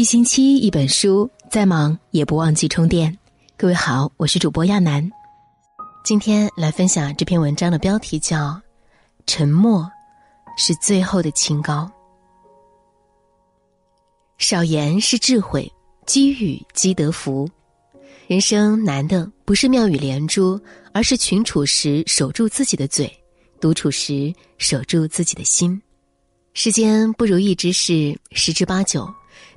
一星期一本书，再忙也不忘记充电。各位好，我是主播亚楠，今天来分享这篇文章的标题叫《沉默是最后的清高》。少言是智慧，积语积德福。人生难的不是妙语连珠，而是群处时守住自己的嘴，独处时守住自己的心。世间不如意之事十之八九。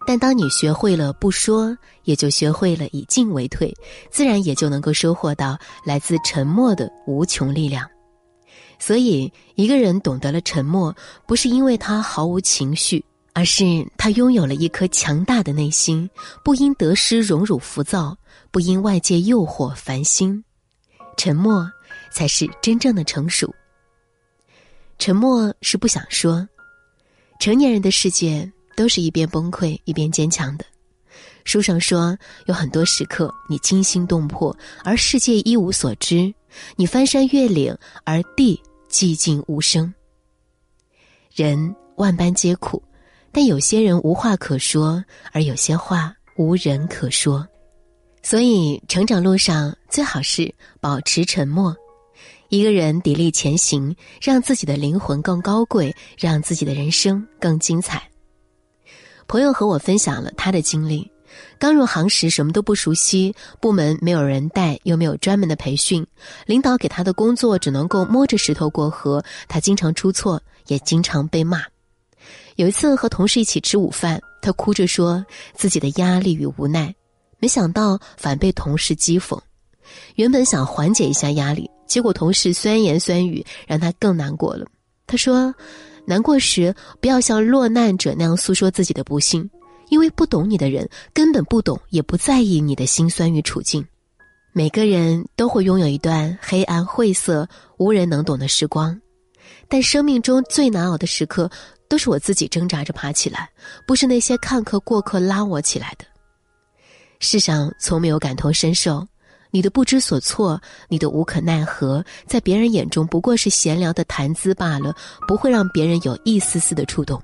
但当你学会了不说，也就学会了以进为退，自然也就能够收获到来自沉默的无穷力量。所以，一个人懂得了沉默，不是因为他毫无情绪，而是他拥有了一颗强大的内心，不因得失荣辱浮躁，不因外界诱惑烦心。沉默，才是真正的成熟。沉默是不想说，成年人的世界。都是一边崩溃一边坚强的。书上说，有很多时刻你惊心动魄，而世界一无所知；你翻山越岭，而地寂静无声。人万般皆苦，但有些人无话可说，而有些话无人可说。所以，成长路上最好是保持沉默。一个人砥砺前行，让自己的灵魂更高贵，让自己的人生更精彩。朋友和我分享了他的经历：刚入行时什么都不熟悉，部门没有人带，又没有专门的培训，领导给他的工作只能够摸着石头过河，他经常出错，也经常被骂。有一次和同事一起吃午饭，他哭着说自己的压力与无奈，没想到反被同事讥讽。原本想缓解一下压力，结果同事酸言酸语，让他更难过了。他说。难过时，不要像落难者那样诉说自己的不幸，因为不懂你的人根本不懂，也不在意你的辛酸与处境。每个人都会拥有一段黑暗、晦涩、无人能懂的时光，但生命中最难熬的时刻，都是我自己挣扎着爬起来，不是那些看客过客拉我起来的。世上从没有感同身受。你的不知所措，你的无可奈何，在别人眼中不过是闲聊的谈资罢了，不会让别人有一丝丝的触动。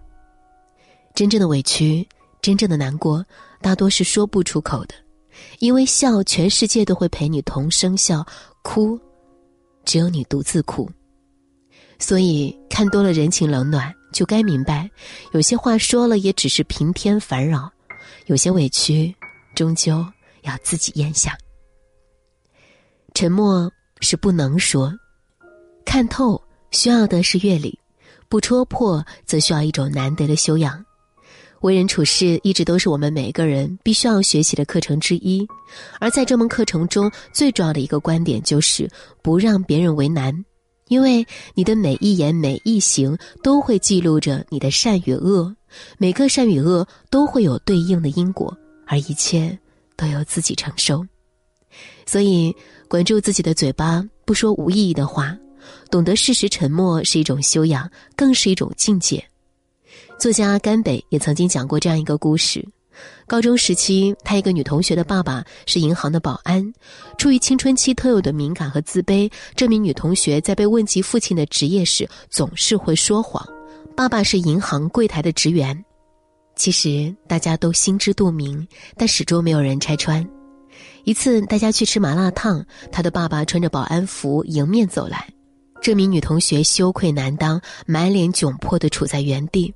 真正的委屈，真正的难过，大多是说不出口的，因为笑，全世界都会陪你同声笑；哭，只有你独自哭。所以，看多了人情冷暖，就该明白，有些话说了也只是平添烦扰，有些委屈，终究要自己咽下。沉默是不能说，看透需要的是阅历，不戳破则需要一种难得的修养。为人处事一直都是我们每个人必须要学习的课程之一，而在这门课程中，最重要的一个观点就是不让别人为难，因为你的每一言每一行都会记录着你的善与恶，每个善与恶都会有对应的因果，而一切都由自己承受。所以，管住自己的嘴巴，不说无意义的话，懂得适时沉默是一种修养，更是一种境界。作家甘北也曾经讲过这样一个故事：高中时期，他一个女同学的爸爸是银行的保安，出于青春期特有的敏感和自卑，这名女同学在被问及父亲的职业时，总是会说谎。爸爸是银行柜台的职员，其实大家都心知肚明，但始终没有人拆穿。一次，大家去吃麻辣烫，他的爸爸穿着保安服迎面走来，这名女同学羞愧难当，满脸窘迫的处在原地。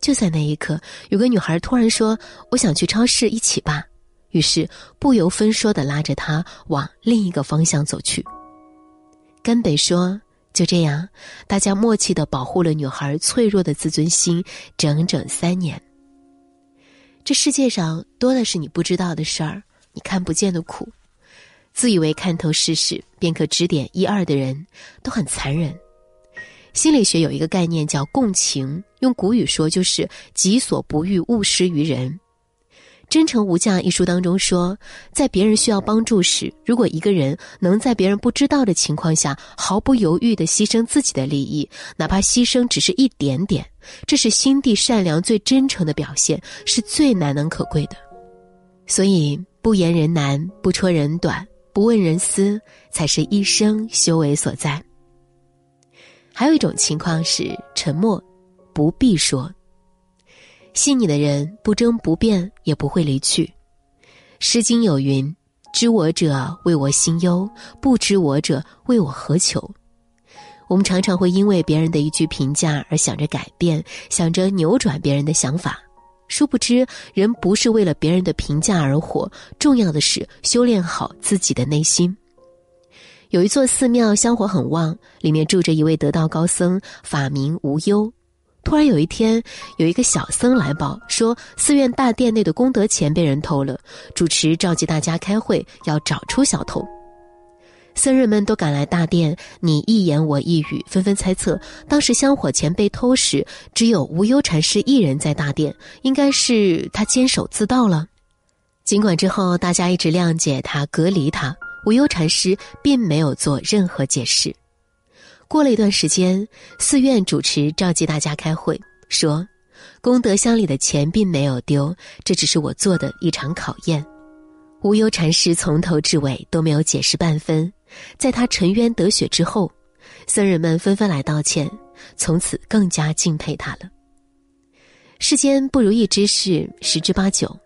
就在那一刻，有个女孩突然说：“我想去超市，一起吧。”于是不由分说的拉着她往另一个方向走去。根北说：“就这样，大家默契的保护了女孩脆弱的自尊心，整整三年。这世界上多的是你不知道的事儿。”你看不见的苦，自以为看透世事便可指点一二的人，都很残忍。心理学有一个概念叫共情，用古语说就是“己所不欲，勿施于人”。《真诚无价》一书当中说，在别人需要帮助时，如果一个人能在别人不知道的情况下，毫不犹豫的牺牲自己的利益，哪怕牺牲只是一点点，这是心地善良最真诚的表现，是最难能可贵的。所以。不言人难，不戳人短，不问人私，才是一生修为所在。还有一种情况是沉默，不必说。信你的人不争不辩也不会离去。《诗经》有云：“知我者为我心忧，不知我者为我何求。”我们常常会因为别人的一句评价而想着改变，想着扭转别人的想法。殊不知，人不是为了别人的评价而活，重要的是修炼好自己的内心。有一座寺庙香火很旺，里面住着一位得道高僧，法名无忧。突然有一天，有一个小僧来报说，寺院大殿内的功德钱被人偷了，主持召集大家开会，要找出小偷。僧人们都赶来大殿，你一言我一语，纷纷猜测，当时香火钱被偷时，只有无忧禅师一人在大殿，应该是他监守自盗了。尽管之后大家一直谅解他、隔离他，无忧禅师并没有做任何解释。过了一段时间，寺院主持召集大家开会，说：“功德箱里的钱并没有丢，这只是我做的一场考验。”无忧禅师从头至尾都没有解释半分。在他沉冤得雪之后，僧人们纷纷来道歉，从此更加敬佩他了。世间不如意之事十之八九，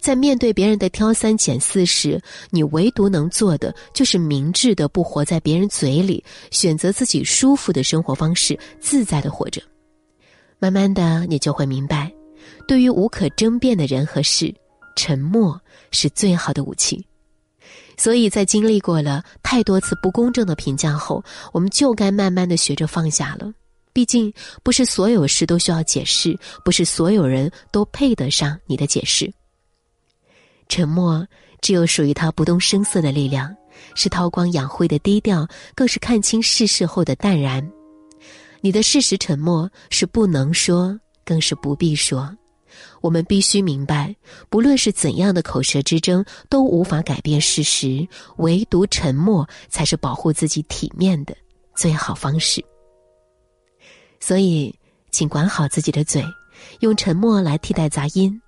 在面对别人的挑三拣四时，你唯独能做的就是明智的不活在别人嘴里，选择自己舒服的生活方式，自在的活着。慢慢的，你就会明白，对于无可争辩的人和事，沉默是最好的武器。所以在经历过了太多次不公正的评价后，我们就该慢慢的学着放下了。毕竟，不是所有事都需要解释，不是所有人都配得上你的解释。沉默只有属于他不动声色的力量，是韬光养晦的低调，更是看清世事后的淡然。你的事实沉默是不能说，更是不必说。我们必须明白，不论是怎样的口舌之争，都无法改变事实，唯独沉默才是保护自己体面的最好方式。所以，请管好自己的嘴，用沉默来替代杂音，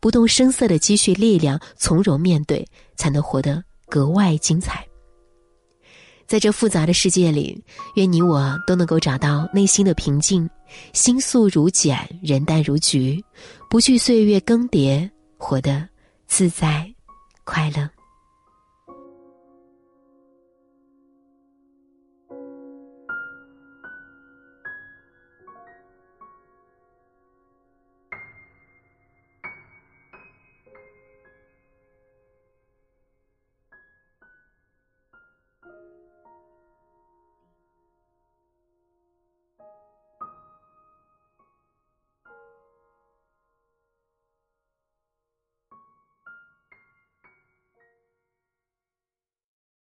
不动声色的积蓄力量，从容面对，才能活得格外精彩。在这复杂的世界里，愿你我都能够找到内心的平静，心素如简，人淡如菊，不惧岁月更迭，活得自在快乐。